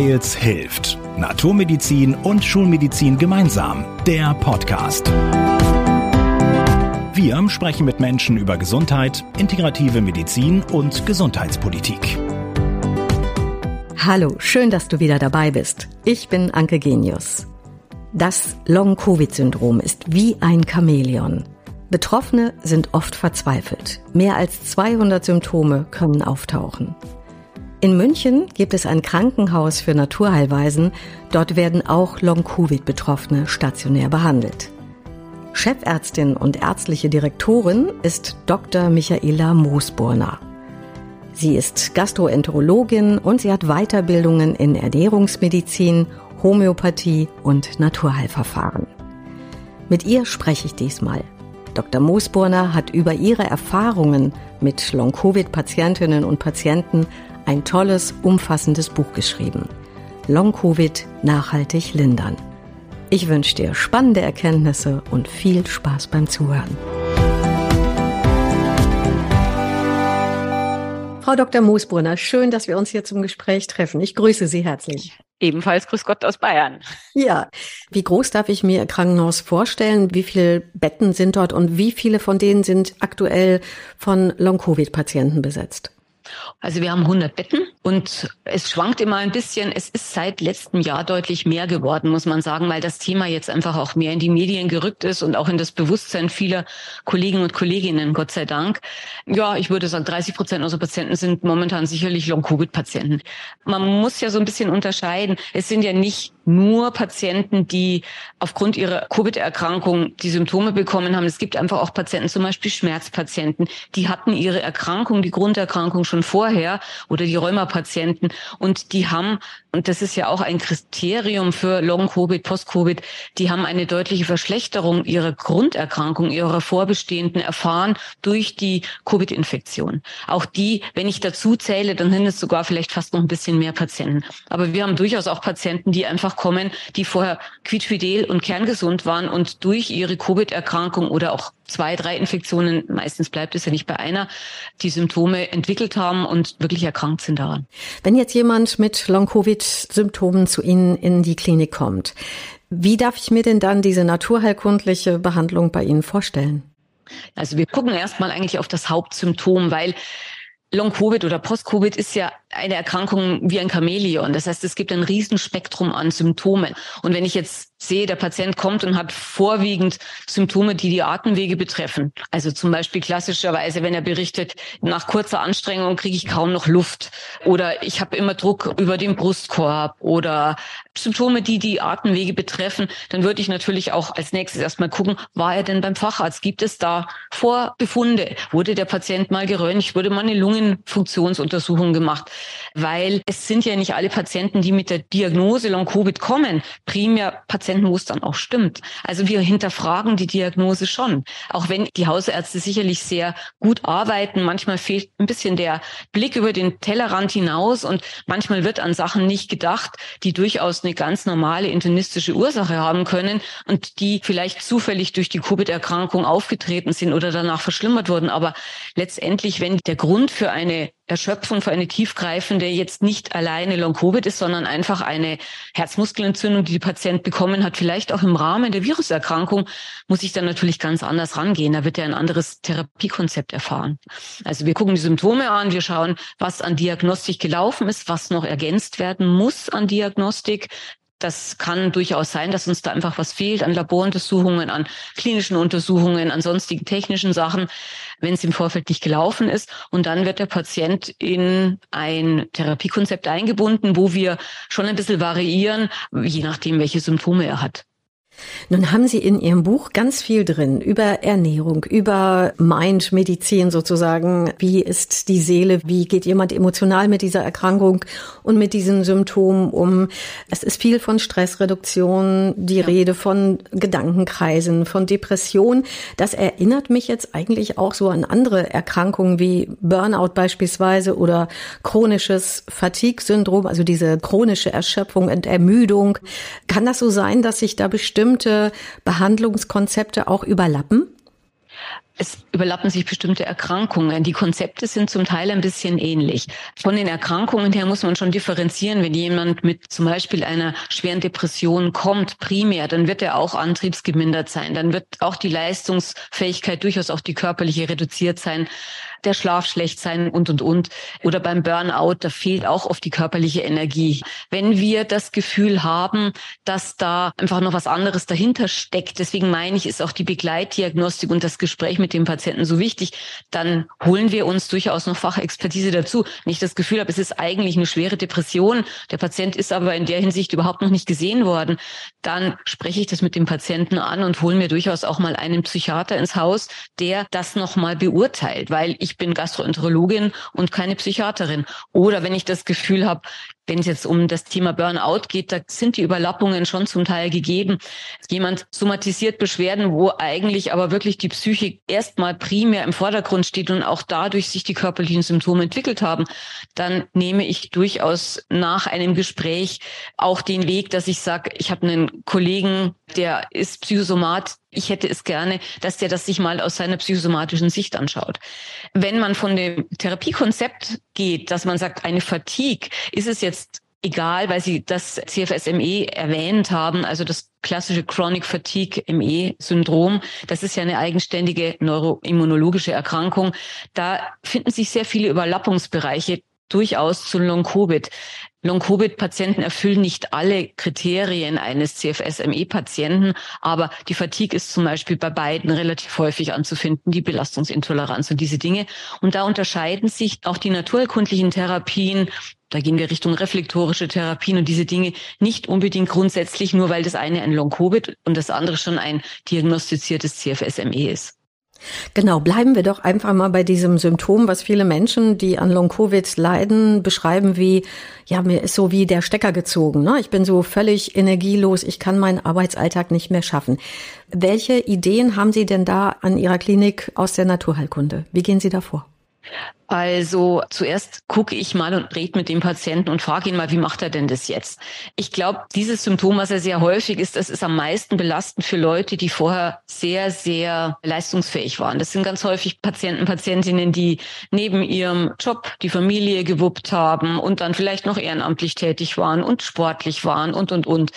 Weils hilft. Naturmedizin und Schulmedizin gemeinsam. Der Podcast. Wir sprechen mit Menschen über Gesundheit, integrative Medizin und Gesundheitspolitik. Hallo, schön, dass du wieder dabei bist. Ich bin Anke Genius. Das Long-Covid-Syndrom ist wie ein Chamäleon. Betroffene sind oft verzweifelt. Mehr als 200 Symptome können auftauchen. In München gibt es ein Krankenhaus für Naturheilweisen. Dort werden auch Long-Covid-Betroffene stationär behandelt. Chefärztin und ärztliche Direktorin ist Dr. Michaela Moosburner. Sie ist Gastroenterologin und sie hat Weiterbildungen in Ernährungsmedizin, Homöopathie und Naturheilverfahren. Mit ihr spreche ich diesmal. Dr. Moosburner hat über ihre Erfahrungen mit Long-Covid-Patientinnen und Patienten ein tolles, umfassendes Buch geschrieben. Long-Covid nachhaltig lindern. Ich wünsche dir spannende Erkenntnisse und viel Spaß beim Zuhören. Frau Dr. Moosbrunner, schön, dass wir uns hier zum Gespräch treffen. Ich grüße Sie herzlich. Ebenfalls Grüß Gott aus Bayern. Ja, wie groß darf ich mir Ihr Krankenhaus vorstellen? Wie viele Betten sind dort und wie viele von denen sind aktuell von Long-Covid-Patienten besetzt? Also wir haben 100 Betten und es schwankt immer ein bisschen. Es ist seit letztem Jahr deutlich mehr geworden, muss man sagen, weil das Thema jetzt einfach auch mehr in die Medien gerückt ist und auch in das Bewusstsein vieler Kollegen und Kolleginnen, Gott sei Dank. Ja, ich würde sagen, 30 Prozent unserer Patienten sind momentan sicherlich Long-Covid-Patienten. Man muss ja so ein bisschen unterscheiden. Es sind ja nicht nur Patienten, die aufgrund ihrer Covid-Erkrankung die Symptome bekommen haben. Es gibt einfach auch Patienten, zum Beispiel Schmerzpatienten, die hatten ihre Erkrankung, die Grunderkrankung schon vorher oder die Rheumapatienten und die haben, und das ist ja auch ein Kriterium für Long-Covid, Post-Covid, die haben eine deutliche Verschlechterung ihrer Grunderkrankung, ihrer Vorbestehenden erfahren durch die Covid-Infektion. Auch die, wenn ich dazu zähle, dann sind es sogar vielleicht fast noch ein bisschen mehr Patienten. Aber wir haben durchaus auch Patienten, die einfach kommen, die vorher quietschfidel und kerngesund waren und durch ihre Covid-Erkrankung oder auch zwei, drei Infektionen, meistens bleibt es ja nicht bei einer, die Symptome entwickelt haben und wirklich erkrankt sind daran. Wenn jetzt jemand mit Long-Covid-Symptomen zu Ihnen in die Klinik kommt, wie darf ich mir denn dann diese naturheilkundliche Behandlung bei Ihnen vorstellen? Also wir gucken erstmal eigentlich auf das Hauptsymptom, weil Long-Covid oder Post-Covid ist ja eine Erkrankung wie ein Chamäleon. Das heißt, es gibt ein Riesenspektrum an Symptomen. Und wenn ich jetzt sehe, der Patient kommt und hat vorwiegend Symptome, die die Atemwege betreffen. Also zum Beispiel klassischerweise, wenn er berichtet, nach kurzer Anstrengung kriege ich kaum noch Luft oder ich habe immer Druck über den Brustkorb oder Symptome, die die Atemwege betreffen, dann würde ich natürlich auch als nächstes erstmal gucken, war er denn beim Facharzt? Gibt es da Vorbefunde? Wurde der Patient mal geröntgt? Wurde mal eine Lungenfunktionsuntersuchung gemacht? Weil es sind ja nicht alle Patienten, die mit der Diagnose Long-Covid kommen, primär Patienten wo es dann auch stimmt. Also wir hinterfragen die Diagnose schon. Auch wenn die Hausärzte sicherlich sehr gut arbeiten, manchmal fehlt ein bisschen der Blick über den Tellerrand hinaus und manchmal wird an Sachen nicht gedacht, die durchaus eine ganz normale internistische Ursache haben können und die vielleicht zufällig durch die Covid-Erkrankung aufgetreten sind oder danach verschlimmert wurden. Aber letztendlich, wenn der Grund für eine Erschöpfung für eine tiefgreifende jetzt nicht alleine Long-Covid ist, sondern einfach eine Herzmuskelentzündung, die der Patient bekommen hat, vielleicht auch im Rahmen der Viruserkrankung, muss ich dann natürlich ganz anders rangehen. Da wird er ein anderes Therapiekonzept erfahren. Also wir gucken die Symptome an, wir schauen, was an Diagnostik gelaufen ist, was noch ergänzt werden muss an Diagnostik. Das kann durchaus sein, dass uns da einfach was fehlt an Laboruntersuchungen, an klinischen Untersuchungen, an sonstigen technischen Sachen, wenn es im Vorfeld nicht gelaufen ist. Und dann wird der Patient in ein Therapiekonzept eingebunden, wo wir schon ein bisschen variieren, je nachdem, welche Symptome er hat. Nun haben Sie in Ihrem Buch ganz viel drin über Ernährung, über Mind, Medizin sozusagen. Wie ist die Seele? Wie geht jemand emotional mit dieser Erkrankung und mit diesen Symptomen um? Es ist viel von Stressreduktion, die ja. Rede von Gedankenkreisen, von Depression. Das erinnert mich jetzt eigentlich auch so an andere Erkrankungen wie Burnout beispielsweise oder chronisches Fatigue-Syndrom, also diese chronische Erschöpfung und Ermüdung. Kann das so sein, dass sich da bestimmt bestimmte Behandlungskonzepte auch überlappen? es überlappen sich bestimmte Erkrankungen. Die Konzepte sind zum Teil ein bisschen ähnlich. Von den Erkrankungen her muss man schon differenzieren. Wenn jemand mit zum Beispiel einer schweren Depression kommt, primär, dann wird er auch antriebsgemindert sein. Dann wird auch die Leistungsfähigkeit, durchaus auch die körperliche reduziert sein der Schlaf schlecht sein und, und, und. Oder beim Burnout, da fehlt auch oft die körperliche Energie. Wenn wir das Gefühl haben, dass da einfach noch was anderes dahinter steckt, deswegen meine ich, ist auch die Begleitdiagnostik und das Gespräch mit dem Patienten so wichtig, dann holen wir uns durchaus noch Fachexpertise dazu. Wenn ich das Gefühl habe, es ist eigentlich eine schwere Depression, der Patient ist aber in der Hinsicht überhaupt noch nicht gesehen worden, dann spreche ich das mit dem Patienten an und hole mir durchaus auch mal einen Psychiater ins Haus, der das nochmal beurteilt, weil ich ich bin Gastroenterologin und keine Psychiaterin. Oder wenn ich das Gefühl habe, wenn es jetzt um das Thema Burnout geht, da sind die Überlappungen schon zum Teil gegeben. Jemand somatisiert Beschwerden, wo eigentlich aber wirklich die Psyche erstmal primär im Vordergrund steht und auch dadurch sich die körperlichen Symptome entwickelt haben, dann nehme ich durchaus nach einem Gespräch auch den Weg, dass ich sage, ich habe einen Kollegen, der ist Psychosomat, ich hätte es gerne, dass der das sich mal aus seiner psychosomatischen Sicht anschaut. Wenn man von dem Therapiekonzept geht, dass man sagt, eine Fatigue, ist es jetzt egal, weil Sie das CFSME erwähnt haben, also das klassische Chronic Fatigue ME Syndrom. Das ist ja eine eigenständige neuroimmunologische Erkrankung. Da finden sich sehr viele Überlappungsbereiche durchaus zu Long-Covid. Long-Covid-Patienten erfüllen nicht alle Kriterien eines CFS-ME-Patienten, aber die Fatigue ist zum Beispiel bei beiden relativ häufig anzufinden, die Belastungsintoleranz und diese Dinge. Und da unterscheiden sich auch die naturerkundlichen Therapien da gehen wir Richtung reflektorische Therapien und diese Dinge nicht unbedingt grundsätzlich nur, weil das eine ein Long-Covid und das andere schon ein diagnostiziertes CFS-ME ist. Genau, bleiben wir doch einfach mal bei diesem Symptom, was viele Menschen, die an Long-Covid leiden, beschreiben wie, ja, mir ist so wie der Stecker gezogen. Ne? Ich bin so völlig energielos, ich kann meinen Arbeitsalltag nicht mehr schaffen. Welche Ideen haben Sie denn da an Ihrer Klinik aus der Naturheilkunde? Wie gehen Sie da vor? Also zuerst gucke ich mal und rede mit dem Patienten und frage ihn mal, wie macht er denn das jetzt? Ich glaube, dieses Symptom, was er sehr häufig ist, das ist am meisten belastend für Leute, die vorher sehr, sehr leistungsfähig waren. Das sind ganz häufig Patienten, Patientinnen, die neben ihrem Job die Familie gewuppt haben und dann vielleicht noch ehrenamtlich tätig waren und sportlich waren und, und, und.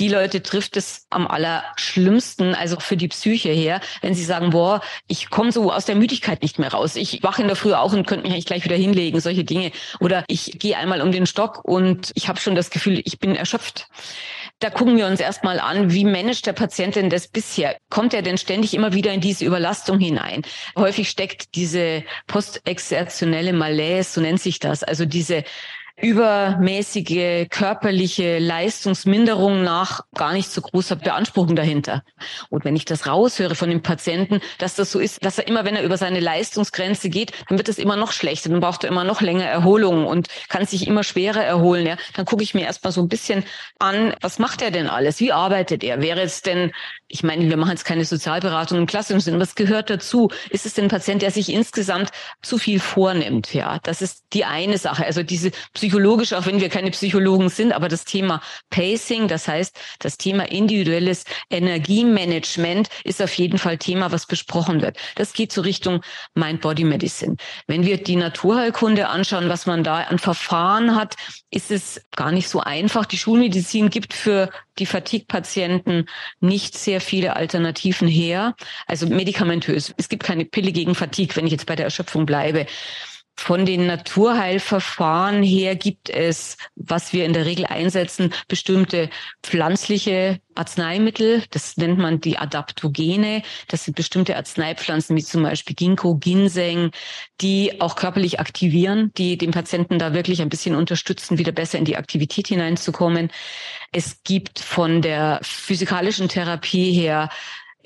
Die Leute trifft es am allerschlimmsten, also für die Psyche her, wenn sie sagen, boah, ich komme so aus der Müdigkeit nicht mehr raus. Ich wache in der Früh auch und könnte mich eigentlich gleich wieder hinlegen, solche Dinge. Oder ich gehe einmal um den Stock und ich habe schon das Gefühl, ich bin erschöpft. Da gucken wir uns erstmal an, wie managt der Patient denn das bisher? Kommt er denn ständig immer wieder in diese Überlastung hinein? Häufig steckt diese postexertionelle Malaise, so nennt sich das, also diese übermäßige körperliche Leistungsminderung nach gar nicht so großer Beanspruchung dahinter. Und wenn ich das raushöre von dem Patienten, dass das so ist, dass er immer, wenn er über seine Leistungsgrenze geht, dann wird es immer noch schlechter, dann braucht er immer noch länger Erholung und kann sich immer schwerer erholen. Ja? Dann gucke ich mir erstmal so ein bisschen an, was macht er denn alles? Wie arbeitet er? Wäre es denn ich meine, wir machen jetzt keine Sozialberatung im klassischen Sinn, was gehört dazu? Ist es denn ein Patient, der sich insgesamt zu viel vornimmt? Ja, das ist die eine Sache. Also diese psychologische, auch wenn wir keine Psychologen sind, aber das Thema Pacing, das heißt, das Thema individuelles Energiemanagement ist auf jeden Fall Thema, was besprochen wird. Das geht so Richtung Mind-Body-Medicine. Wenn wir die Naturheilkunde anschauen, was man da an Verfahren hat, ist es gar nicht so einfach. Die Schulmedizin gibt für die Fatigue-Patienten nicht sehr viele Alternativen her. Also medikamentös. Es gibt keine Pille gegen Fatigue, wenn ich jetzt bei der Erschöpfung bleibe. Von den Naturheilverfahren her gibt es, was wir in der Regel einsetzen, bestimmte pflanzliche Arzneimittel. Das nennt man die Adaptogene. Das sind bestimmte Arzneipflanzen wie zum Beispiel Ginkgo, Ginseng, die auch körperlich aktivieren, die den Patienten da wirklich ein bisschen unterstützen, wieder besser in die Aktivität hineinzukommen. Es gibt von der physikalischen Therapie her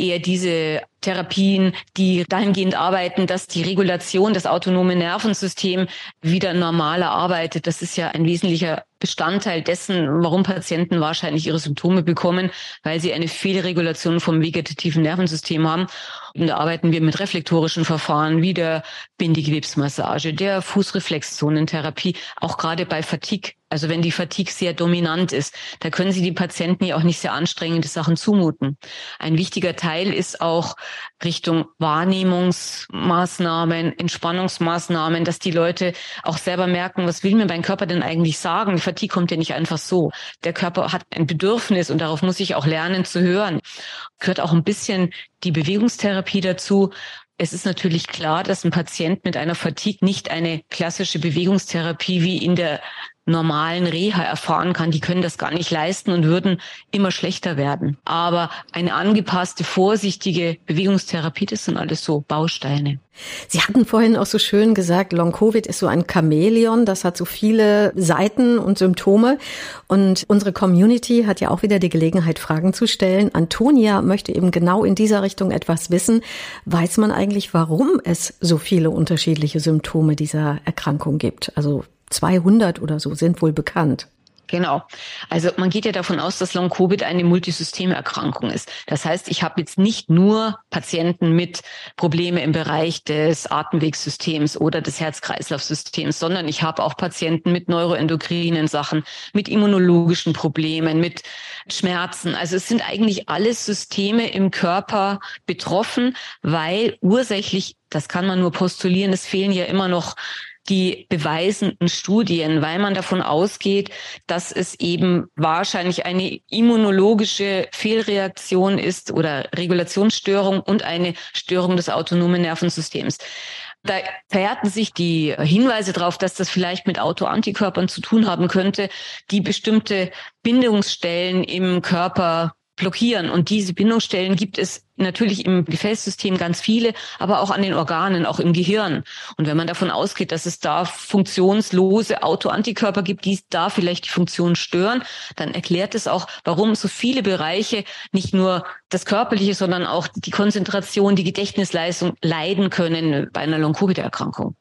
eher diese Therapien, die dahingehend arbeiten, dass die Regulation des autonomen Nervensystems wieder normaler arbeitet. Das ist ja ein wesentlicher Bestandteil dessen, warum Patienten wahrscheinlich ihre Symptome bekommen, weil sie eine Fehlregulation vom vegetativen Nervensystem haben. Und da arbeiten wir mit reflektorischen Verfahren wie der Bindegewebsmassage, der Fußreflexzonentherapie, auch gerade bei Fatigue Also wenn die Fatigue sehr dominant ist, da können Sie die Patienten ja auch nicht sehr anstrengende Sachen zumuten. Ein wichtiger Teil ist auch Richtung Wahrnehmungsmaßnahmen, Entspannungsmaßnahmen, dass die Leute auch selber merken, was will mir mein Körper denn eigentlich sagen? Die Fatigue kommt ja nicht einfach so. Der Körper hat ein Bedürfnis und darauf muss ich auch lernen zu hören. Gehört auch ein bisschen die Bewegungstherapie dazu, es ist natürlich klar, dass ein Patient mit einer Fatigue nicht eine klassische Bewegungstherapie wie in der normalen Reha erfahren kann. Die können das gar nicht leisten und würden immer schlechter werden. Aber eine angepasste, vorsichtige Bewegungstherapie, das sind alles so Bausteine. Sie hatten vorhin auch so schön gesagt, Long-Covid ist so ein Chamäleon, das hat so viele Seiten und Symptome. Und unsere Community hat ja auch wieder die Gelegenheit, Fragen zu stellen. Antonia möchte eben genau in dieser Richtung etwas wissen. Weiß man eigentlich, warum es so viele unterschiedliche Symptome dieser Erkrankung gibt? Also 200 oder so sind wohl bekannt. Genau. Also man geht ja davon aus, dass Long-Covid eine Multisystemerkrankung ist. Das heißt, ich habe jetzt nicht nur Patienten mit Probleme im Bereich des Atemwegssystems oder des Herz-Kreislauf-Systems, sondern ich habe auch Patienten mit neuroendokrinen Sachen, mit immunologischen Problemen, mit Schmerzen. Also es sind eigentlich alle Systeme im Körper betroffen, weil ursächlich, das kann man nur postulieren, es fehlen ja immer noch die beweisenden Studien, weil man davon ausgeht, dass es eben wahrscheinlich eine immunologische Fehlreaktion ist oder Regulationsstörung und eine Störung des autonomen Nervensystems. Da verhärten sich die Hinweise darauf, dass das vielleicht mit Autoantikörpern zu tun haben könnte, die bestimmte Bindungsstellen im Körper blockieren. Und diese Bindungsstellen gibt es natürlich im Gefäßsystem ganz viele, aber auch an den Organen, auch im Gehirn. Und wenn man davon ausgeht, dass es da funktionslose Autoantikörper gibt, die da vielleicht die Funktion stören, dann erklärt es auch, warum so viele Bereiche nicht nur das Körperliche, sondern auch die Konzentration, die Gedächtnisleistung leiden können bei einer Long-Covid-Erkrankung.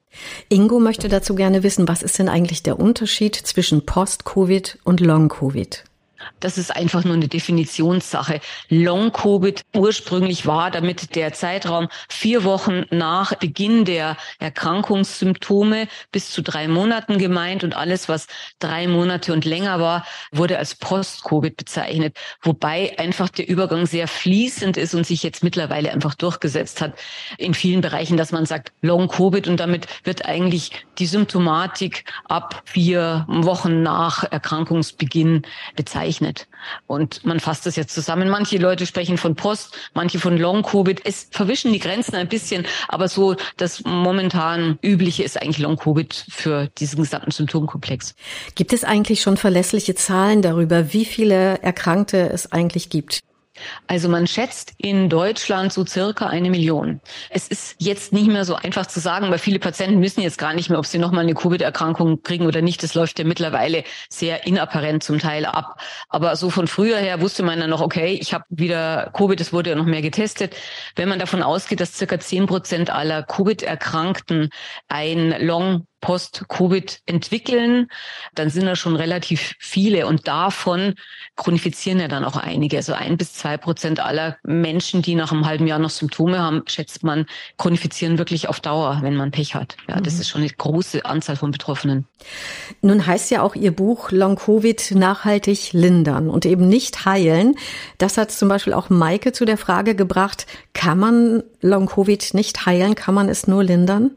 Ingo möchte dazu gerne wissen, was ist denn eigentlich der Unterschied zwischen Post-Covid und Long-Covid? Das ist einfach nur eine Definitionssache. Long-Covid ursprünglich war damit der Zeitraum vier Wochen nach Beginn der Erkrankungssymptome bis zu drei Monaten gemeint und alles, was drei Monate und länger war, wurde als Post-Covid bezeichnet. Wobei einfach der Übergang sehr fließend ist und sich jetzt mittlerweile einfach durchgesetzt hat in vielen Bereichen, dass man sagt Long-Covid und damit wird eigentlich die Symptomatik ab vier Wochen nach Erkrankungsbeginn bezeichnet bezeichnet. Und man fasst das jetzt zusammen. Manche Leute sprechen von Post, manche von Long-Covid. Es verwischen die Grenzen ein bisschen, aber so das momentan übliche ist eigentlich Long-Covid für diesen gesamten Symptomkomplex. Gibt es eigentlich schon verlässliche Zahlen darüber, wie viele Erkrankte es eigentlich gibt? Also man schätzt in Deutschland so circa eine Million. Es ist jetzt nicht mehr so einfach zu sagen, weil viele Patienten wissen jetzt gar nicht mehr, ob sie nochmal eine Covid-Erkrankung kriegen oder nicht. Das läuft ja mittlerweile sehr inapparent zum Teil ab. Aber so von früher her wusste man dann noch, okay, ich habe wieder Covid, es wurde ja noch mehr getestet. Wenn man davon ausgeht, dass circa zehn Prozent aller Covid-Erkrankten ein Long Post-Covid entwickeln, dann sind das schon relativ viele und davon chronifizieren ja dann auch einige. Also ein bis zwei Prozent aller Menschen, die nach einem halben Jahr noch Symptome haben, schätzt man, chronifizieren wirklich auf Dauer, wenn man Pech hat. Ja, das mhm. ist schon eine große Anzahl von Betroffenen. Nun heißt ja auch Ihr Buch Long Covid nachhaltig lindern und eben nicht heilen. Das hat zum Beispiel auch Maike zu der Frage gebracht, kann man Long Covid nicht heilen? Kann man es nur lindern?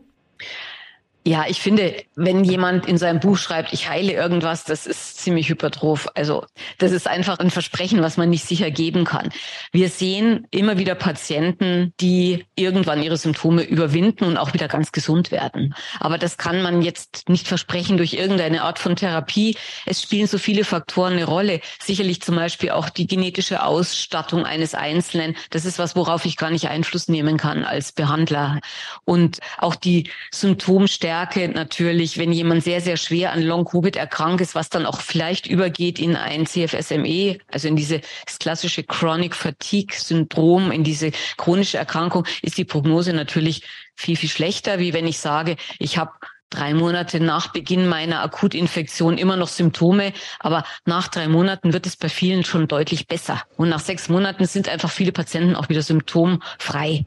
Ja, ich finde, wenn jemand in seinem Buch schreibt, ich heile irgendwas, das ist ziemlich hypertroph. Also das ist einfach ein Versprechen, was man nicht sicher geben kann. Wir sehen immer wieder Patienten, die irgendwann ihre Symptome überwinden und auch wieder ganz gesund werden. Aber das kann man jetzt nicht versprechen durch irgendeine Art von Therapie. Es spielen so viele Faktoren eine Rolle. Sicherlich zum Beispiel auch die genetische Ausstattung eines Einzelnen. Das ist was, worauf ich gar nicht Einfluss nehmen kann als Behandler. Und auch die Symptomstärke Stärke natürlich, wenn jemand sehr, sehr schwer an Long-Covid erkrankt ist, was dann auch vielleicht übergeht in ein CFSME, also in dieses klassische Chronic Fatigue Syndrom, in diese chronische Erkrankung, ist die Prognose natürlich viel, viel schlechter, wie wenn ich sage, ich habe drei Monate nach Beginn meiner Akutinfektion immer noch Symptome, aber nach drei Monaten wird es bei vielen schon deutlich besser. Und nach sechs Monaten sind einfach viele Patienten auch wieder symptomfrei.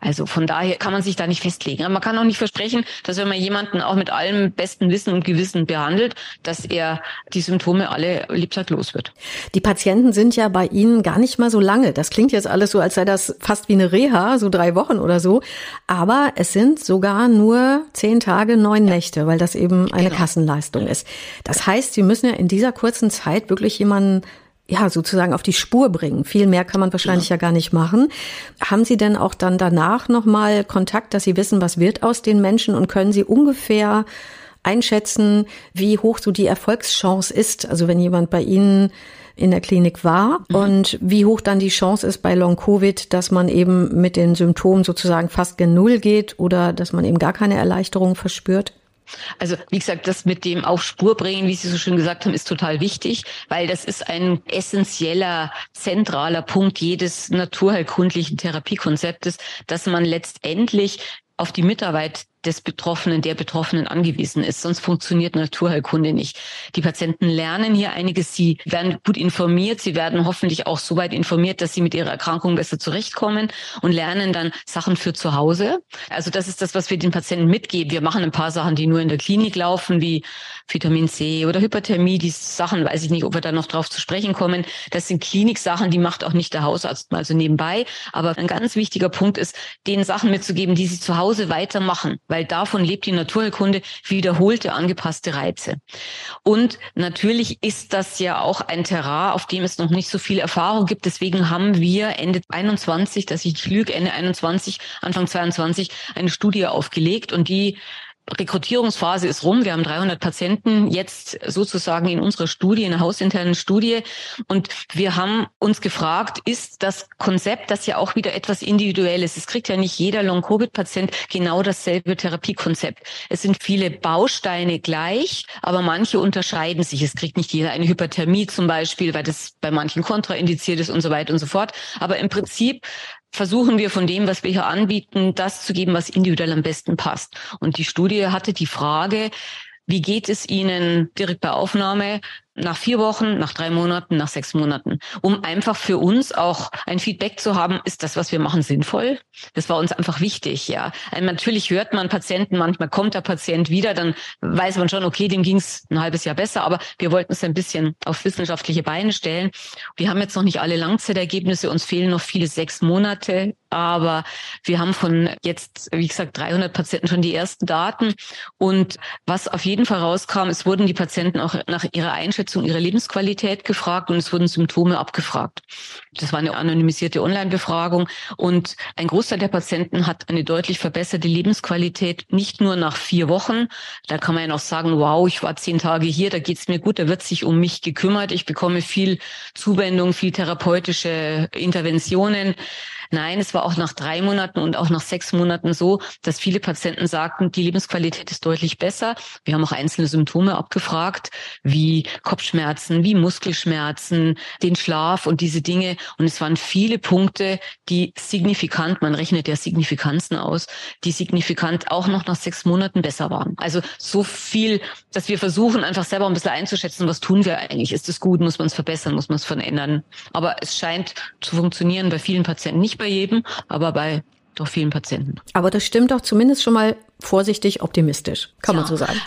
Also von daher kann man sich da nicht festlegen. Aber man kann auch nicht versprechen, dass wenn man jemanden auch mit allem besten Wissen und Gewissen behandelt, dass er die Symptome alle lebenslang wird. Die Patienten sind ja bei Ihnen gar nicht mal so lange. Das klingt jetzt alles so, als sei das fast wie eine Reha, so drei Wochen oder so. Aber es sind sogar nur zehn Tage, neun Nächte, weil das eben eine genau. Kassenleistung ist. Das heißt, Sie müssen ja in dieser kurzen Zeit wirklich jemanden ja, sozusagen auf die Spur bringen. Viel mehr kann man wahrscheinlich ja, ja gar nicht machen. Haben Sie denn auch dann danach nochmal Kontakt, dass Sie wissen, was wird aus den Menschen und können Sie ungefähr einschätzen, wie hoch so die Erfolgschance ist? Also wenn jemand bei Ihnen in der Klinik war mhm. und wie hoch dann die Chance ist bei Long Covid, dass man eben mit den Symptomen sozusagen fast gen Null geht oder dass man eben gar keine Erleichterung verspürt? Also wie gesagt, das mit dem auf Spur bringen, wie Sie so schön gesagt haben, ist total wichtig, weil das ist ein essentieller, zentraler Punkt jedes naturheilkundlichen Therapiekonzeptes, dass man letztendlich auf die Mitarbeit des Betroffenen, der Betroffenen angewiesen ist. Sonst funktioniert Naturheilkunde nicht. Die Patienten lernen hier einiges. Sie werden gut informiert. Sie werden hoffentlich auch so weit informiert, dass sie mit ihrer Erkrankung besser zurechtkommen und lernen dann Sachen für zu Hause. Also das ist das, was wir den Patienten mitgeben. Wir machen ein paar Sachen, die nur in der Klinik laufen, wie Vitamin C oder Hyperthermie. Die Sachen weiß ich nicht, ob wir da noch drauf zu sprechen kommen. Das sind Kliniksachen, die macht auch nicht der Hausarzt mal so nebenbei. Aber ein ganz wichtiger Punkt ist, den Sachen mitzugeben, die sie zu Hause weitermachen weil davon lebt die Naturheilkunde wiederholte angepasste Reize. Und natürlich ist das ja auch ein Terrain, auf dem es noch nicht so viel Erfahrung gibt. Deswegen haben wir Ende 21, dass ich nicht lüge, Ende 21, Anfang 22 eine Studie aufgelegt und die Rekrutierungsphase ist rum. Wir haben 300 Patienten jetzt sozusagen in unserer Studie, in einer hausinternen Studie. Und wir haben uns gefragt, ist das Konzept, das ja auch wieder etwas individuelles, es kriegt ja nicht jeder Long-Covid-Patient genau dasselbe Therapiekonzept. Es sind viele Bausteine gleich, aber manche unterscheiden sich. Es kriegt nicht jeder eine Hyperthermie zum Beispiel, weil das bei manchen kontraindiziert ist und so weiter und so fort. Aber im Prinzip versuchen wir von dem, was wir hier anbieten, das zu geben, was individuell am besten passt. Und die Studie hatte die Frage, wie geht es Ihnen direkt bei Aufnahme nach vier Wochen, nach drei Monaten, nach sechs Monaten, um einfach für uns auch ein Feedback zu haben, ist das, was wir machen, sinnvoll? Das war uns einfach wichtig, ja. Also natürlich hört man Patienten, manchmal kommt der Patient wieder, dann weiß man schon, okay, dem ging es ein halbes Jahr besser, aber wir wollten es ein bisschen auf wissenschaftliche Beine stellen. Wir haben jetzt noch nicht alle Langzeitergebnisse, uns fehlen noch viele sechs Monate, aber wir haben von jetzt, wie gesagt, 300 Patienten schon die ersten Daten und was auf jeden Fall rauskam, es wurden die Patienten auch nach ihrer Einschätzung Einschätzung ihrer Lebensqualität gefragt und es wurden Symptome abgefragt. Das war eine anonymisierte Online-Befragung und ein Großteil der Patienten hat eine deutlich verbesserte Lebensqualität, nicht nur nach vier Wochen. Da kann man ja noch sagen, wow, ich war zehn Tage hier, da geht's mir gut, da wird sich um mich gekümmert, ich bekomme viel Zuwendung, viel therapeutische Interventionen. Nein, es war auch nach drei Monaten und auch nach sechs Monaten so, dass viele Patienten sagten, die Lebensqualität ist deutlich besser. Wir haben auch einzelne Symptome abgefragt, wie Kopfschmerzen, wie Muskelschmerzen, den Schlaf und diese Dinge. Und es waren viele Punkte, die signifikant, man rechnet ja Signifikanzen aus, die signifikant auch noch nach sechs Monaten besser waren. Also so viel, dass wir versuchen, einfach selber ein bisschen einzuschätzen, was tun wir eigentlich? Ist es gut? Muss man es verbessern? Muss man es verändern? Aber es scheint zu funktionieren bei vielen Patienten nicht bei jedem, aber bei doch vielen Patienten. Aber das stimmt doch zumindest schon mal vorsichtig optimistisch, kann ja. man so sagen.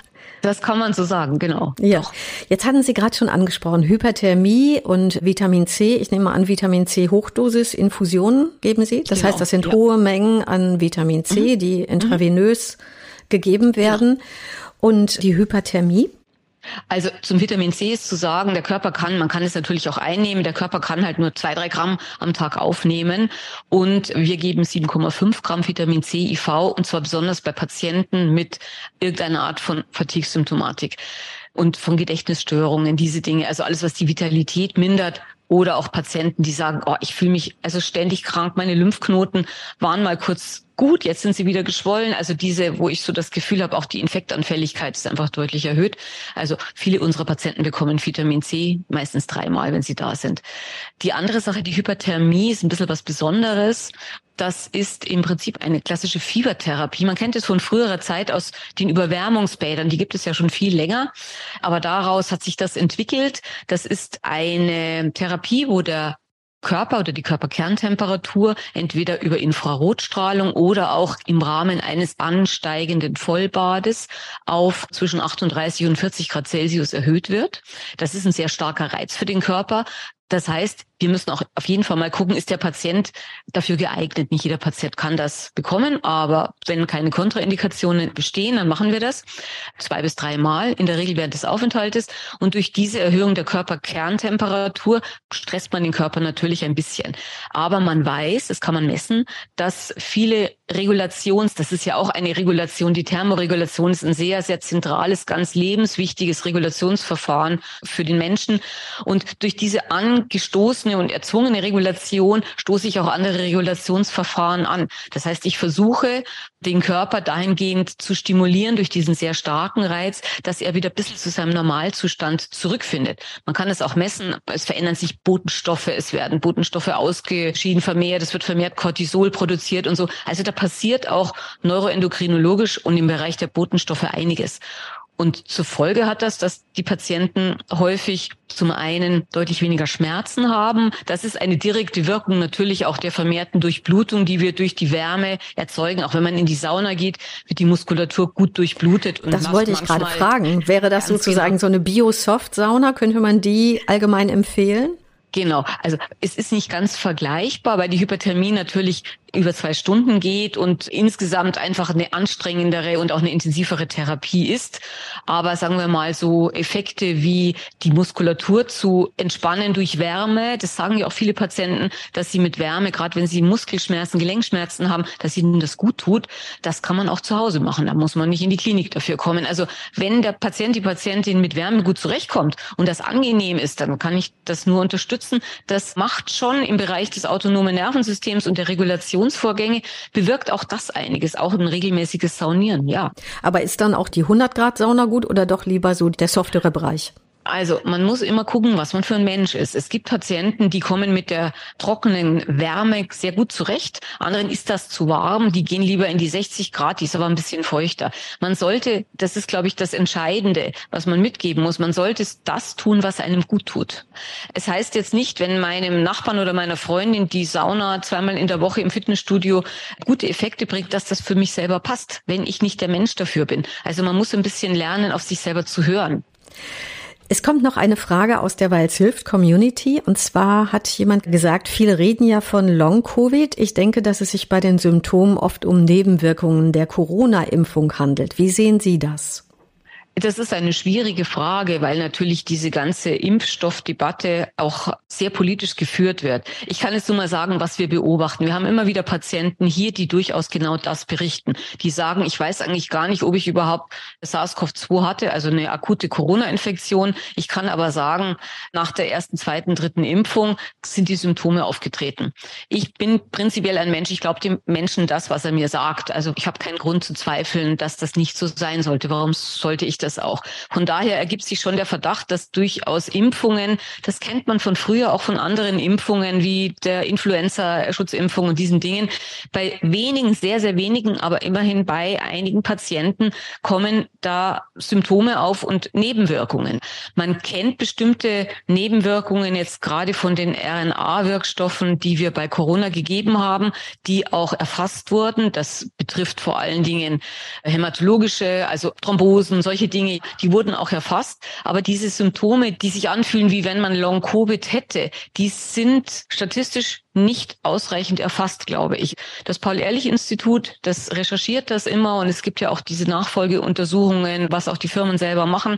Das kann man so sagen, genau. Ja. Doch. Jetzt hatten Sie gerade schon angesprochen, Hyperthermie und Vitamin C. Ich nehme mal an, Vitamin C Hochdosis Infusionen geben Sie. Das genau. heißt, das sind ja. hohe Mengen an Vitamin C, mhm. die mhm. intravenös mhm. gegeben werden. Ja. Und die Hyperthermie, also zum Vitamin C ist zu sagen, der Körper kann, man kann es natürlich auch einnehmen, der Körper kann halt nur zwei, drei Gramm am Tag aufnehmen. Und wir geben 7,5 Gramm Vitamin C IV und zwar besonders bei Patienten mit irgendeiner Art von Fatigue-Symptomatik und von Gedächtnisstörungen, diese Dinge, also alles, was die Vitalität mindert, oder auch Patienten, die sagen, oh, ich fühle mich also ständig krank, meine Lymphknoten waren mal kurz gut, jetzt sind sie wieder geschwollen. Also diese, wo ich so das Gefühl habe, auch die Infektanfälligkeit ist einfach deutlich erhöht. Also viele unserer Patienten bekommen Vitamin C meistens dreimal, wenn sie da sind. Die andere Sache, die Hyperthermie, ist ein bisschen was Besonderes. Das ist im Prinzip eine klassische Fiebertherapie. Man kennt es von früherer Zeit aus den Überwärmungsbädern. Die gibt es ja schon viel länger. Aber daraus hat sich das entwickelt. Das ist eine Therapie, wo der Körper oder die Körperkerntemperatur entweder über Infrarotstrahlung oder auch im Rahmen eines ansteigenden Vollbades auf zwischen 38 und 40 Grad Celsius erhöht wird. Das ist ein sehr starker Reiz für den Körper. Das heißt, wir müssen auch auf jeden Fall mal gucken, ist der Patient dafür geeignet. Nicht jeder Patient kann das bekommen, aber wenn keine Kontraindikationen bestehen, dann machen wir das zwei bis drei Mal in der Regel während des Aufenthaltes. Und durch diese Erhöhung der Körperkerntemperatur stresst man den Körper natürlich ein bisschen. Aber man weiß, das kann man messen, dass viele Regulations, das ist ja auch eine Regulation, die Thermoregulation ist ein sehr, sehr zentrales, ganz lebenswichtiges Regulationsverfahren für den Menschen. Und durch diese angestoßene gezwungene und erzwungene Regulation stoße ich auch andere Regulationsverfahren an. Das heißt, ich versuche, den Körper dahingehend zu stimulieren durch diesen sehr starken Reiz, dass er wieder ein bisschen zu seinem Normalzustand zurückfindet. Man kann es auch messen. Es verändern sich Botenstoffe. Es werden Botenstoffe ausgeschieden, vermehrt. Es wird vermehrt Cortisol produziert und so. Also da passiert auch neuroendokrinologisch und im Bereich der Botenstoffe einiges. Und zur Folge hat das, dass die Patienten häufig zum einen deutlich weniger Schmerzen haben. Das ist eine direkte Wirkung natürlich auch der vermehrten Durchblutung, die wir durch die Wärme erzeugen. Auch wenn man in die Sauna geht, wird die Muskulatur gut durchblutet. Und das wollte ich gerade fragen. Wäre das sozusagen genau. so eine Bio-Soft-Sauna? Könnte man die allgemein empfehlen? Genau, also es ist nicht ganz vergleichbar, weil die Hyperthermie natürlich über zwei Stunden geht und insgesamt einfach eine anstrengendere und auch eine intensivere Therapie ist. Aber sagen wir mal so Effekte wie die Muskulatur zu entspannen durch Wärme, das sagen ja auch viele Patienten, dass sie mit Wärme, gerade wenn sie Muskelschmerzen, Gelenkschmerzen haben, dass ihnen das gut tut. Das kann man auch zu Hause machen. Da muss man nicht in die Klinik dafür kommen. Also wenn der Patient, die Patientin mit Wärme gut zurechtkommt und das angenehm ist, dann kann ich das nur unterstützen. Das macht schon im Bereich des autonomen Nervensystems und der Regulation Regenerationsvorgänge bewirkt auch das einiges, auch ein regelmäßiges Saunieren, ja. Aber ist dann auch die 100 Grad Sauna gut oder doch lieber so der softere Bereich? Also man muss immer gucken, was man für ein Mensch ist. Es gibt Patienten, die kommen mit der trockenen Wärme sehr gut zurecht. Anderen ist das zu warm, die gehen lieber in die 60 Grad, die ist aber ein bisschen feuchter. Man sollte, das ist glaube ich das Entscheidende, was man mitgeben muss, man sollte das tun, was einem gut tut. Es heißt jetzt nicht, wenn meinem Nachbarn oder meiner Freundin die Sauna zweimal in der Woche im Fitnessstudio gute Effekte bringt, dass das für mich selber passt, wenn ich nicht der Mensch dafür bin. Also man muss ein bisschen lernen, auf sich selber zu hören. Es kommt noch eine Frage aus der Weils hilft Community. Und zwar hat jemand gesagt, viele reden ja von Long-Covid. Ich denke, dass es sich bei den Symptomen oft um Nebenwirkungen der Corona-Impfung handelt. Wie sehen Sie das? Das ist eine schwierige Frage, weil natürlich diese ganze Impfstoffdebatte auch sehr politisch geführt wird. Ich kann jetzt nur mal sagen, was wir beobachten. Wir haben immer wieder Patienten hier, die durchaus genau das berichten. Die sagen, ich weiß eigentlich gar nicht, ob ich überhaupt SARS-CoV-2 hatte, also eine akute Corona-Infektion. Ich kann aber sagen, nach der ersten, zweiten, dritten Impfung sind die Symptome aufgetreten. Ich bin prinzipiell ein Mensch, ich glaube dem Menschen das, was er mir sagt. Also ich habe keinen Grund zu zweifeln, dass das nicht so sein sollte. Warum sollte ich das auch. Von daher ergibt sich schon der Verdacht, dass durchaus Impfungen, das kennt man von früher auch von anderen Impfungen wie der Influenza-Schutzimpfung und diesen Dingen, bei wenigen, sehr, sehr wenigen, aber immerhin bei einigen Patienten kommen da Symptome auf und Nebenwirkungen. Man kennt bestimmte Nebenwirkungen jetzt gerade von den RNA-Wirkstoffen, die wir bei Corona gegeben haben, die auch erfasst wurden. Das betrifft vor allen Dingen hämatologische, also Thrombosen, solche Dinge, die wurden auch erfasst. Aber diese Symptome, die sich anfühlen, wie wenn man Long-Covid hätte, die sind statistisch nicht ausreichend erfasst, glaube ich. Das Paul-Ehrlich-Institut, das recherchiert das immer und es gibt ja auch diese Nachfolgeuntersuchungen, was auch die Firmen selber machen.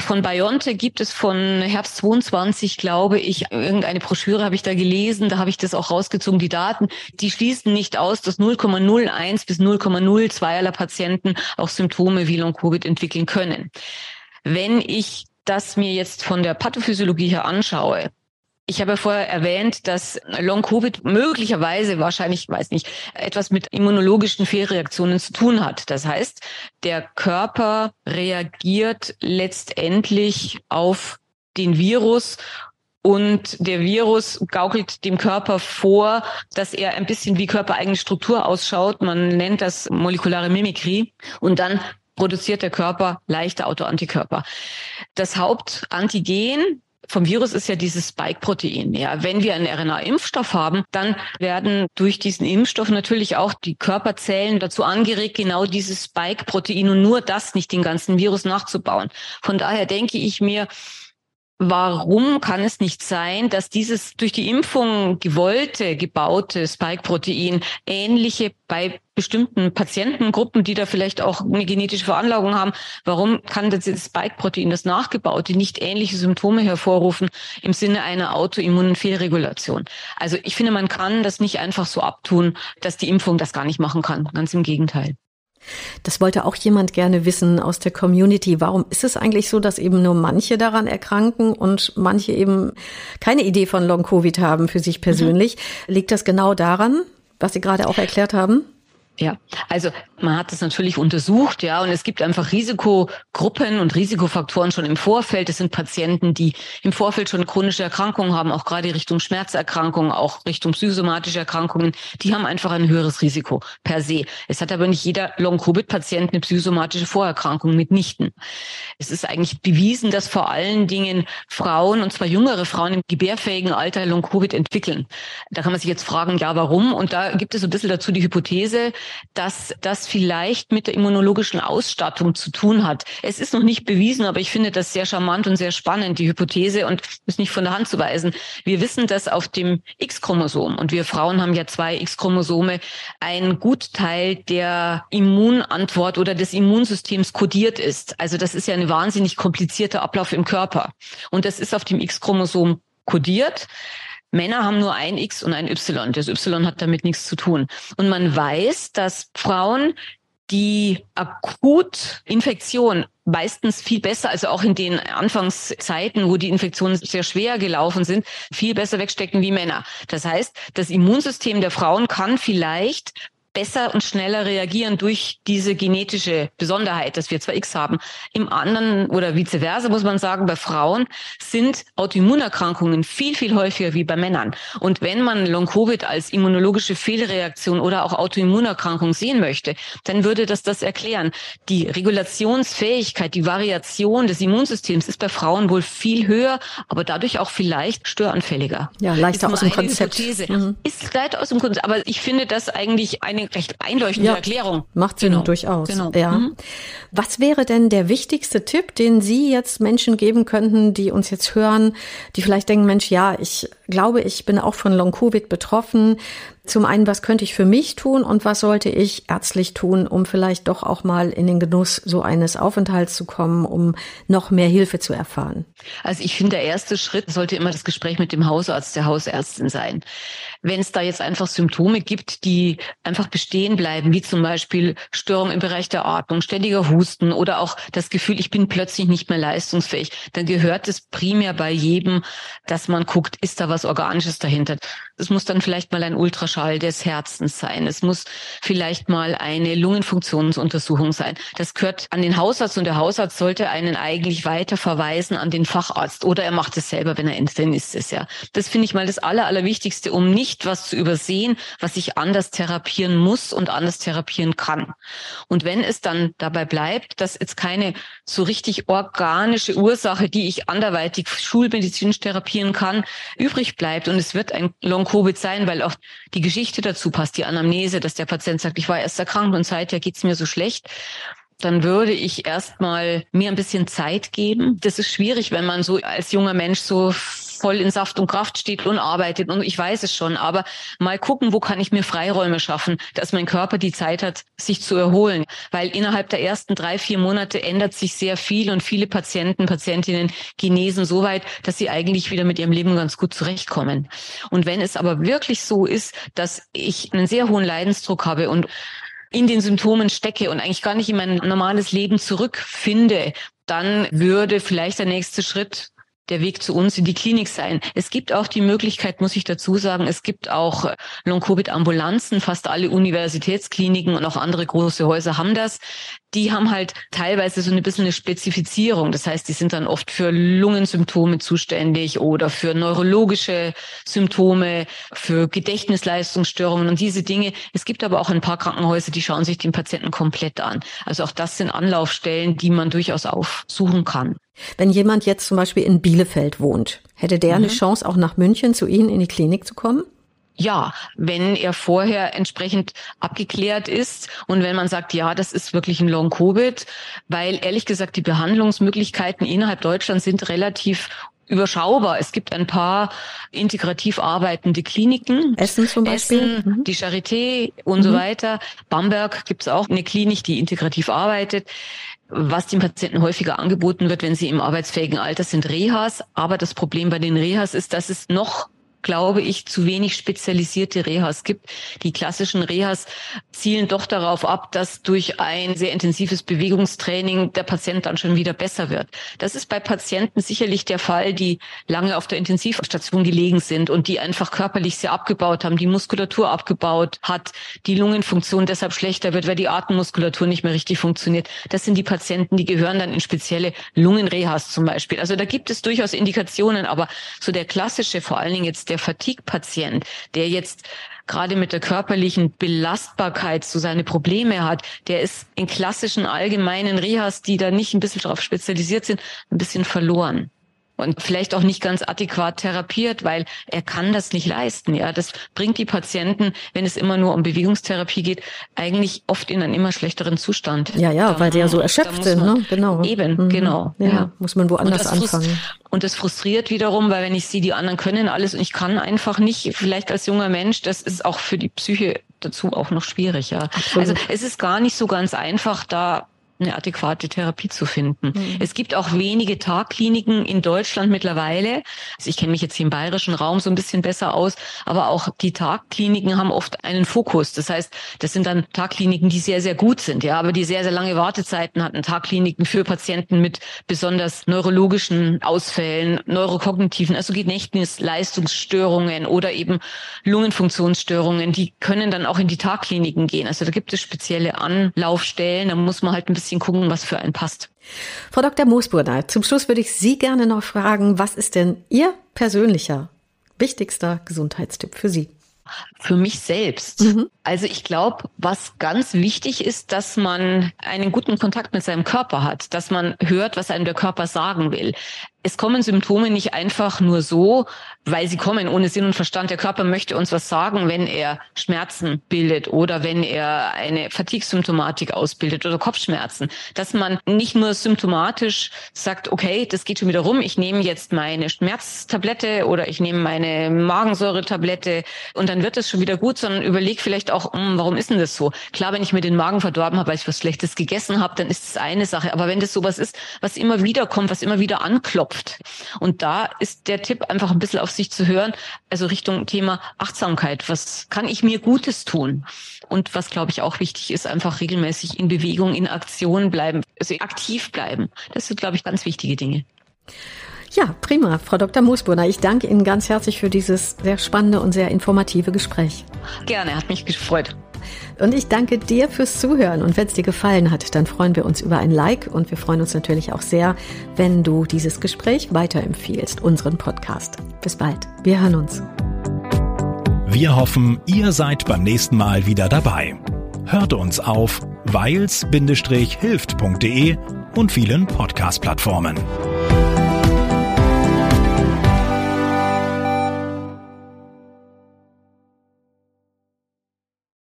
Von Bionte gibt es von Herbst 22, glaube ich, irgendeine Broschüre habe ich da gelesen, da habe ich das auch rausgezogen, die Daten, die schließen nicht aus, dass 0,01 bis 0,02 aller Patienten auch Symptome wie Long-Covid entwickeln können. Wenn ich das mir jetzt von der Pathophysiologie her anschaue, ich habe vorher erwähnt, dass Long-Covid möglicherweise, wahrscheinlich, weiß nicht, etwas mit immunologischen Fehlreaktionen zu tun hat. Das heißt, der Körper reagiert letztendlich auf den Virus und der Virus gaukelt dem Körper vor, dass er ein bisschen wie körpereigene Struktur ausschaut. Man nennt das molekulare Mimikrie. Und dann produziert der Körper leichte Autoantikörper. Das Hauptantigen vom Virus ist ja dieses Spike-Protein. Ja, wenn wir einen RNA-Impfstoff haben, dann werden durch diesen Impfstoff natürlich auch die Körperzellen dazu angeregt, genau dieses Spike-Protein und nur das, nicht den ganzen Virus nachzubauen. Von daher denke ich mir, Warum kann es nicht sein, dass dieses durch die Impfung gewollte, gebaute Spike-Protein ähnliche bei bestimmten Patientengruppen, die da vielleicht auch eine genetische Veranlagung haben, warum kann das Spike-Protein, das nachgebaute, nicht ähnliche Symptome hervorrufen im Sinne einer autoimmunen Fehlregulation? Also ich finde, man kann das nicht einfach so abtun, dass die Impfung das gar nicht machen kann. Ganz im Gegenteil. Das wollte auch jemand gerne wissen aus der Community. Warum ist es eigentlich so, dass eben nur manche daran erkranken und manche eben keine Idee von Long-Covid haben für sich persönlich? Mhm. Liegt das genau daran, was Sie gerade auch erklärt haben? Ja, also man hat das natürlich untersucht, ja, und es gibt einfach Risikogruppen und Risikofaktoren schon im Vorfeld. Das sind Patienten, die im Vorfeld schon chronische Erkrankungen haben, auch gerade Richtung Schmerzerkrankungen, auch Richtung psychosomatische Erkrankungen. Die haben einfach ein höheres Risiko per se. Es hat aber nicht jeder Long-Covid-Patient eine psychosomatische Vorerkrankung mitnichten. Es ist eigentlich bewiesen, dass vor allen Dingen Frauen, und zwar jüngere Frauen im gebärfähigen Alter Long-Covid entwickeln. Da kann man sich jetzt fragen, ja, warum? Und da gibt es ein bisschen dazu die Hypothese, dass das vielleicht mit der immunologischen Ausstattung zu tun hat. Es ist noch nicht bewiesen, aber ich finde das sehr charmant und sehr spannend, die Hypothese, und ist nicht von der Hand zu weisen. Wir wissen, dass auf dem X-Chromosom, und wir Frauen haben ja zwei X-Chromosome, ein Gutteil der Immunantwort oder des Immunsystems kodiert ist. Also das ist ja ein wahnsinnig komplizierter Ablauf im Körper. Und das ist auf dem X-Chromosom kodiert. Männer haben nur ein X und ein Y. Das Y hat damit nichts zu tun. Und man weiß, dass Frauen die akut Infektion meistens viel besser, also auch in den Anfangszeiten, wo die Infektionen sehr schwer gelaufen sind, viel besser wegstecken wie Männer. Das heißt, das Immunsystem der Frauen kann vielleicht besser und schneller reagieren durch diese genetische Besonderheit, dass wir zwar X haben. Im anderen oder vice versa muss man sagen, bei Frauen sind Autoimmunerkrankungen viel, viel häufiger wie bei Männern. Und wenn man Long-Covid als immunologische Fehlreaktion oder auch Autoimmunerkrankung sehen möchte, dann würde das das erklären. Die Regulationsfähigkeit, die Variation des Immunsystems ist bei Frauen wohl viel höher, aber dadurch auch vielleicht störanfälliger. Ja, leichter aus dem Konzept. Mhm. Ist leichter aus dem Konzept. Aber ich finde das eigentlich eine recht einleuchtende ja, Erklärung. Macht Sinn, genau. durchaus. Genau. Ja. Mhm. Was wäre denn der wichtigste Tipp, den Sie jetzt Menschen geben könnten, die uns jetzt hören, die vielleicht denken, Mensch, ja, ich glaube, ich bin auch von Long-Covid betroffen. Zum einen, was könnte ich für mich tun und was sollte ich ärztlich tun, um vielleicht doch auch mal in den Genuss so eines Aufenthalts zu kommen, um noch mehr Hilfe zu erfahren? Also ich finde, der erste Schritt sollte immer das Gespräch mit dem Hausarzt, der Hausärztin sein. Wenn es da jetzt einfach Symptome gibt, die einfach bestehen bleiben, wie zum Beispiel Störung im Bereich der Atmung, ständiger Husten oder auch das Gefühl, ich bin plötzlich nicht mehr leistungsfähig, dann gehört es primär bei jedem, dass man guckt, ist da was Organisches dahinter. Es muss dann vielleicht mal ein Ultraschall des Herzens sein. Es muss vielleicht mal eine Lungenfunktionsuntersuchung sein. Das gehört an den Hausarzt und der Hausarzt sollte einen eigentlich weiter verweisen an den Facharzt oder er macht es selber, wenn er Internist ist, ja. Das finde ich mal das Aller, Allerwichtigste, um nicht was zu übersehen, was ich anders therapieren muss und anders therapieren kann. Und wenn es dann dabei bleibt, dass jetzt keine so richtig organische Ursache, die ich anderweitig schulmedizinisch therapieren kann, übrig bleibt und es wird ein Long Long-Covid sein, weil auch die Geschichte dazu passt, die Anamnese, dass der Patient sagt, ich war erst erkrankt und seither geht's mir so schlecht dann würde ich erstmal mir ein bisschen Zeit geben. Das ist schwierig, wenn man so als junger Mensch so voll in Saft und Kraft steht und arbeitet und ich weiß es schon, aber mal gucken, wo kann ich mir Freiräume schaffen, dass mein Körper die Zeit hat, sich zu erholen, weil innerhalb der ersten drei, vier Monate ändert sich sehr viel und viele Patienten, Patientinnen genesen so weit, dass sie eigentlich wieder mit ihrem Leben ganz gut zurechtkommen. Und wenn es aber wirklich so ist, dass ich einen sehr hohen Leidensdruck habe und in den Symptomen stecke und eigentlich gar nicht in mein normales Leben zurückfinde, dann würde vielleicht der nächste Schritt der Weg zu uns in die Klinik sein. Es gibt auch die Möglichkeit, muss ich dazu sagen, es gibt auch Long-Covid-Ambulanzen. Fast alle Universitätskliniken und auch andere große Häuser haben das. Die haben halt teilweise so ein bisschen eine Spezifizierung. Das heißt, die sind dann oft für Lungensymptome zuständig oder für neurologische Symptome, für Gedächtnisleistungsstörungen und diese Dinge. Es gibt aber auch ein paar Krankenhäuser, die schauen sich den Patienten komplett an. Also auch das sind Anlaufstellen, die man durchaus aufsuchen kann. Wenn jemand jetzt zum Beispiel in Bielefeld wohnt, hätte der mhm. eine Chance, auch nach München zu Ihnen in die Klinik zu kommen? Ja, wenn er vorher entsprechend abgeklärt ist und wenn man sagt, ja, das ist wirklich ein Long-Covid, weil ehrlich gesagt die Behandlungsmöglichkeiten innerhalb Deutschlands sind relativ überschaubar. Es gibt ein paar integrativ arbeitende Kliniken. Essen zum Beispiel. Essen, mhm. die Charité und mhm. so weiter. Bamberg gibt es auch eine Klinik, die integrativ arbeitet. Was den Patienten häufiger angeboten wird, wenn sie im arbeitsfähigen Alter sind, Rehas. Aber das Problem bei den Rehas ist, dass es noch glaube ich, zu wenig spezialisierte Rehas gibt. Die klassischen Rehas zielen doch darauf ab, dass durch ein sehr intensives Bewegungstraining der Patient dann schon wieder besser wird. Das ist bei Patienten sicherlich der Fall, die lange auf der Intensivstation gelegen sind und die einfach körperlich sehr abgebaut haben, die Muskulatur abgebaut hat, die Lungenfunktion deshalb schlechter wird, weil die Atemmuskulatur nicht mehr richtig funktioniert. Das sind die Patienten, die gehören dann in spezielle Lungenrehas zum Beispiel. Also da gibt es durchaus Indikationen, aber so der klassische, vor allen Dingen jetzt der der Fatigue-Patient, der jetzt gerade mit der körperlichen Belastbarkeit so seine Probleme hat, der ist in klassischen allgemeinen Rehas, die da nicht ein bisschen darauf spezialisiert sind, ein bisschen verloren und vielleicht auch nicht ganz adäquat therapiert, weil er kann das nicht leisten. Ja, das bringt die Patienten, wenn es immer nur um Bewegungstherapie geht, eigentlich oft in einen immer schlechteren Zustand. Ja, ja, da, weil der so erschöpft sind, ne? Genau. Eben, mhm. genau. Ja, ja, muss man woanders und anfangen. Und das frustriert wiederum, weil wenn ich sehe, die anderen können alles und ich kann einfach nicht, vielleicht als junger Mensch, das ist auch für die Psyche dazu auch noch schwierig, ja. Absolut. Also es ist gar nicht so ganz einfach, da eine adäquate Therapie zu finden. Mhm. Es gibt auch wenige Tagkliniken in Deutschland mittlerweile. Also ich kenne mich jetzt hier im bayerischen Raum so ein bisschen besser aus, aber auch die Tagkliniken haben oft einen Fokus. Das heißt, das sind dann Tagkliniken, die sehr, sehr gut sind, ja, aber die sehr, sehr lange Wartezeiten hatten. Tagkliniken für Patienten mit besonders neurologischen Ausfällen, neurokognitiven, also Gedächtnisleistungsstörungen oder eben Lungenfunktionsstörungen, die können dann auch in die Tagkliniken gehen. Also da gibt es spezielle Anlaufstellen, da muss man halt ein bisschen bisschen gucken, was für einen passt. Frau Dr. Moosburger, zum Schluss würde ich Sie gerne noch fragen, was ist denn Ihr persönlicher wichtigster Gesundheitstipp für Sie? Für mich selbst. Mhm. Also ich glaube, was ganz wichtig ist, dass man einen guten Kontakt mit seinem Körper hat, dass man hört, was einem der Körper sagen will es kommen Symptome nicht einfach nur so, weil sie kommen ohne Sinn und Verstand. Der Körper möchte uns was sagen, wenn er Schmerzen bildet oder wenn er eine Fatigue-Symptomatik ausbildet oder Kopfschmerzen. Dass man nicht nur symptomatisch sagt, okay, das geht schon wieder rum, ich nehme jetzt meine Schmerztablette oder ich nehme meine Magensäuretablette und dann wird es schon wieder gut, sondern überleg vielleicht auch, hm, warum ist denn das so? Klar, wenn ich mir den Magen verdorben habe, weil ich was Schlechtes gegessen habe, dann ist es eine Sache. Aber wenn das sowas ist, was immer wieder kommt, was immer wieder anklopft, verknüpft. Und da ist der Tipp einfach ein bisschen auf sich zu hören, also Richtung Thema Achtsamkeit. Was kann ich mir Gutes tun? Und was, glaube ich, auch wichtig ist, einfach regelmäßig in Bewegung, in Aktion bleiben, also aktiv bleiben. Das sind, glaube ich, ganz wichtige Dinge. Ja, prima. Frau Dr. Moosbrunner, ich danke Ihnen ganz herzlich für dieses sehr spannende und sehr informative Gespräch. Gerne, hat mich gefreut. Und ich danke dir fürs Zuhören. Und wenn es dir gefallen hat, dann freuen wir uns über ein Like und wir freuen uns natürlich auch sehr, wenn du dieses Gespräch weiterempfiehlst, unseren Podcast. Bis bald. Wir hören uns. Wir hoffen, ihr seid beim nächsten Mal wieder dabei. Hört uns auf weils-hilft.de und vielen Podcast-Plattformen.